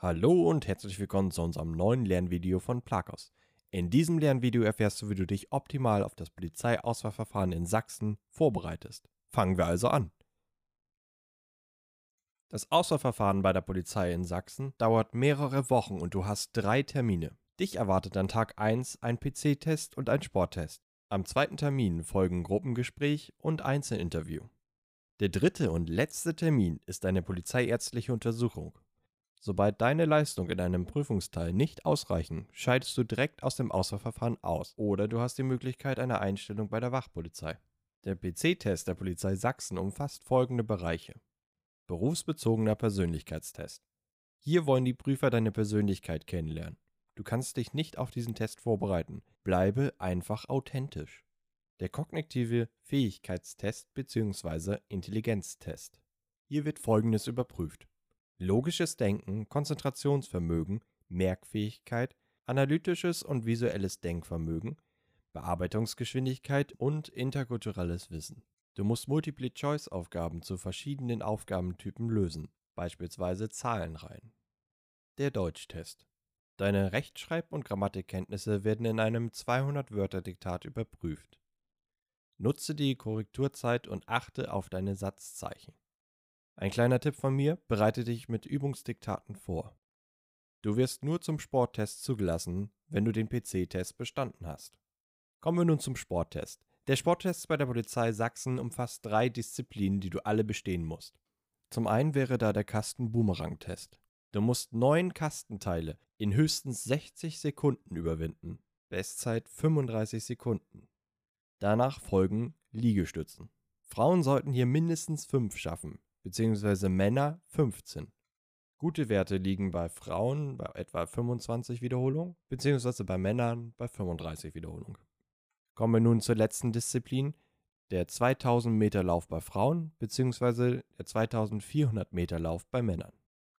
Hallo und herzlich willkommen zu unserem neuen Lernvideo von Plakos. In diesem Lernvideo erfährst du, wie du dich optimal auf das Polizeiauswahlverfahren in Sachsen vorbereitest. Fangen wir also an. Das Auswahlverfahren bei der Polizei in Sachsen dauert mehrere Wochen und du hast drei Termine. Dich erwartet an Tag 1 ein PC-Test und ein Sporttest. Am zweiten Termin folgen Gruppengespräch und Einzelinterview. Der dritte und letzte Termin ist eine polizeiärztliche Untersuchung. Sobald deine Leistung in einem Prüfungsteil nicht ausreichen, scheidest du direkt aus dem Auswahlverfahren aus oder du hast die Möglichkeit einer Einstellung bei der Wachpolizei. Der PC-Test der Polizei Sachsen umfasst folgende Bereiche. Berufsbezogener Persönlichkeitstest. Hier wollen die Prüfer deine Persönlichkeit kennenlernen. Du kannst dich nicht auf diesen Test vorbereiten. Bleibe einfach authentisch. Der kognitive Fähigkeitstest bzw. Intelligenztest. Hier wird Folgendes überprüft. Logisches Denken, Konzentrationsvermögen, Merkfähigkeit, analytisches und visuelles Denkvermögen, Bearbeitungsgeschwindigkeit und interkulturelles Wissen. Du musst Multiple-Choice-Aufgaben zu verschiedenen Aufgabentypen lösen, beispielsweise Zahlenreihen. Der Deutschtest. Deine Rechtschreib- und Grammatikkenntnisse werden in einem 200-Wörter-Diktat überprüft. Nutze die Korrekturzeit und achte auf deine Satzzeichen. Ein kleiner Tipp von mir, bereite dich mit Übungsdiktaten vor. Du wirst nur zum Sporttest zugelassen, wenn du den PC-Test bestanden hast. Kommen wir nun zum Sporttest. Der Sporttest bei der Polizei Sachsen umfasst drei Disziplinen, die du alle bestehen musst. Zum einen wäre da der Kasten-Boomerang-Test. Du musst neun Kastenteile in höchstens 60 Sekunden überwinden. Bestzeit 35 Sekunden. Danach folgen Liegestützen. Frauen sollten hier mindestens fünf schaffen bzw. Männer 15. Gute Werte liegen bei Frauen bei etwa 25 Wiederholungen bzw. bei Männern bei 35 Wiederholungen. Kommen wir nun zur letzten Disziplin, der 2000 Meter Lauf bei Frauen bzw. der 2400 Meter Lauf bei Männern.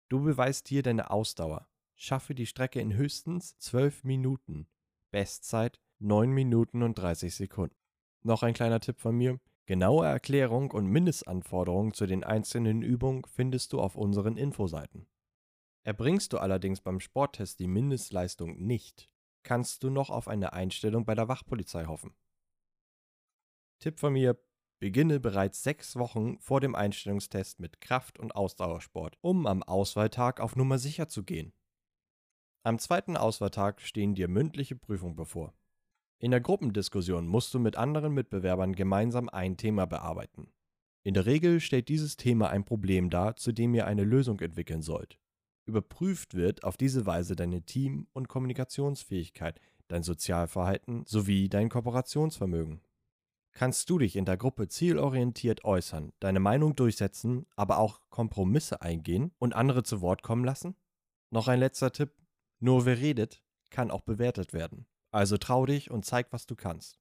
Du beweist hier deine Ausdauer. Schaffe die Strecke in höchstens 12 Minuten. Bestzeit 9 Minuten und 30 Sekunden. Noch ein kleiner Tipp von mir. Genaue Erklärung und Mindestanforderungen zu den einzelnen Übungen findest du auf unseren Infoseiten. Erbringst du allerdings beim Sporttest die Mindestleistung nicht, kannst du noch auf eine Einstellung bei der Wachpolizei hoffen. Tipp von mir, beginne bereits sechs Wochen vor dem Einstellungstest mit Kraft- und Ausdauersport, um am Auswahltag auf Nummer sicher zu gehen. Am zweiten Auswahltag stehen dir mündliche Prüfungen bevor. In der Gruppendiskussion musst du mit anderen Mitbewerbern gemeinsam ein Thema bearbeiten. In der Regel stellt dieses Thema ein Problem dar, zu dem ihr eine Lösung entwickeln sollt. Überprüft wird auf diese Weise deine Team- und Kommunikationsfähigkeit, dein Sozialverhalten sowie dein Kooperationsvermögen. Kannst du dich in der Gruppe zielorientiert äußern, deine Meinung durchsetzen, aber auch Kompromisse eingehen und andere zu Wort kommen lassen? Noch ein letzter Tipp. Nur wer redet, kann auch bewertet werden. Also trau dich und zeig, was du kannst.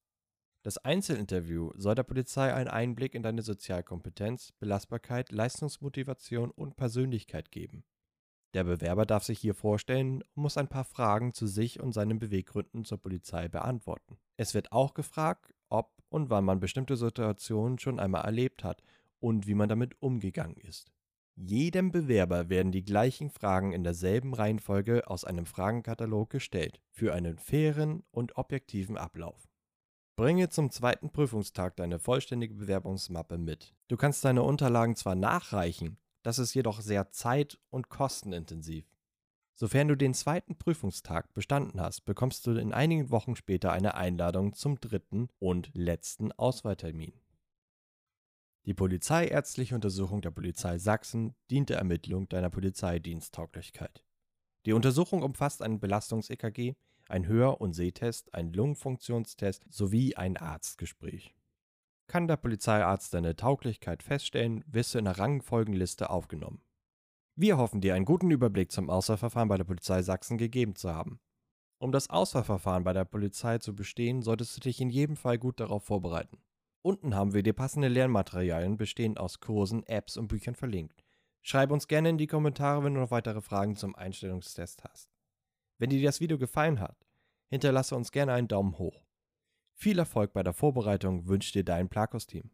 Das Einzelinterview soll der Polizei einen Einblick in deine Sozialkompetenz, Belastbarkeit, Leistungsmotivation und Persönlichkeit geben. Der Bewerber darf sich hier vorstellen und muss ein paar Fragen zu sich und seinen Beweggründen zur Polizei beantworten. Es wird auch gefragt, ob und wann man bestimmte Situationen schon einmal erlebt hat und wie man damit umgegangen ist. Jedem Bewerber werden die gleichen Fragen in derselben Reihenfolge aus einem Fragenkatalog gestellt, für einen fairen und objektiven Ablauf. Bringe zum zweiten Prüfungstag deine vollständige Bewerbungsmappe mit. Du kannst deine Unterlagen zwar nachreichen, das ist jedoch sehr zeit- und kostenintensiv. Sofern du den zweiten Prüfungstag bestanden hast, bekommst du in einigen Wochen später eine Einladung zum dritten und letzten Auswahltermin. Die polizeiärztliche Untersuchung der Polizei Sachsen dient der Ermittlung deiner Polizeidiensttauglichkeit. Die Untersuchung umfasst ein Belastungs-EKG, ein Hör- und Sehtest, einen Lungenfunktionstest sowie ein Arztgespräch. Kann der Polizeiarzt deine Tauglichkeit feststellen, wirst du in der Rangfolgenliste aufgenommen. Wir hoffen dir einen guten Überblick zum Auswahlverfahren bei der Polizei Sachsen gegeben zu haben. Um das Auswahlverfahren bei der Polizei zu bestehen, solltest du dich in jedem Fall gut darauf vorbereiten. Unten haben wir dir passende Lernmaterialien bestehend aus Kursen, Apps und Büchern verlinkt. Schreib uns gerne in die Kommentare, wenn du noch weitere Fragen zum Einstellungstest hast. Wenn dir das Video gefallen hat, hinterlasse uns gerne einen Daumen hoch. Viel Erfolg bei der Vorbereitung wünscht dir dein Plakos-Team.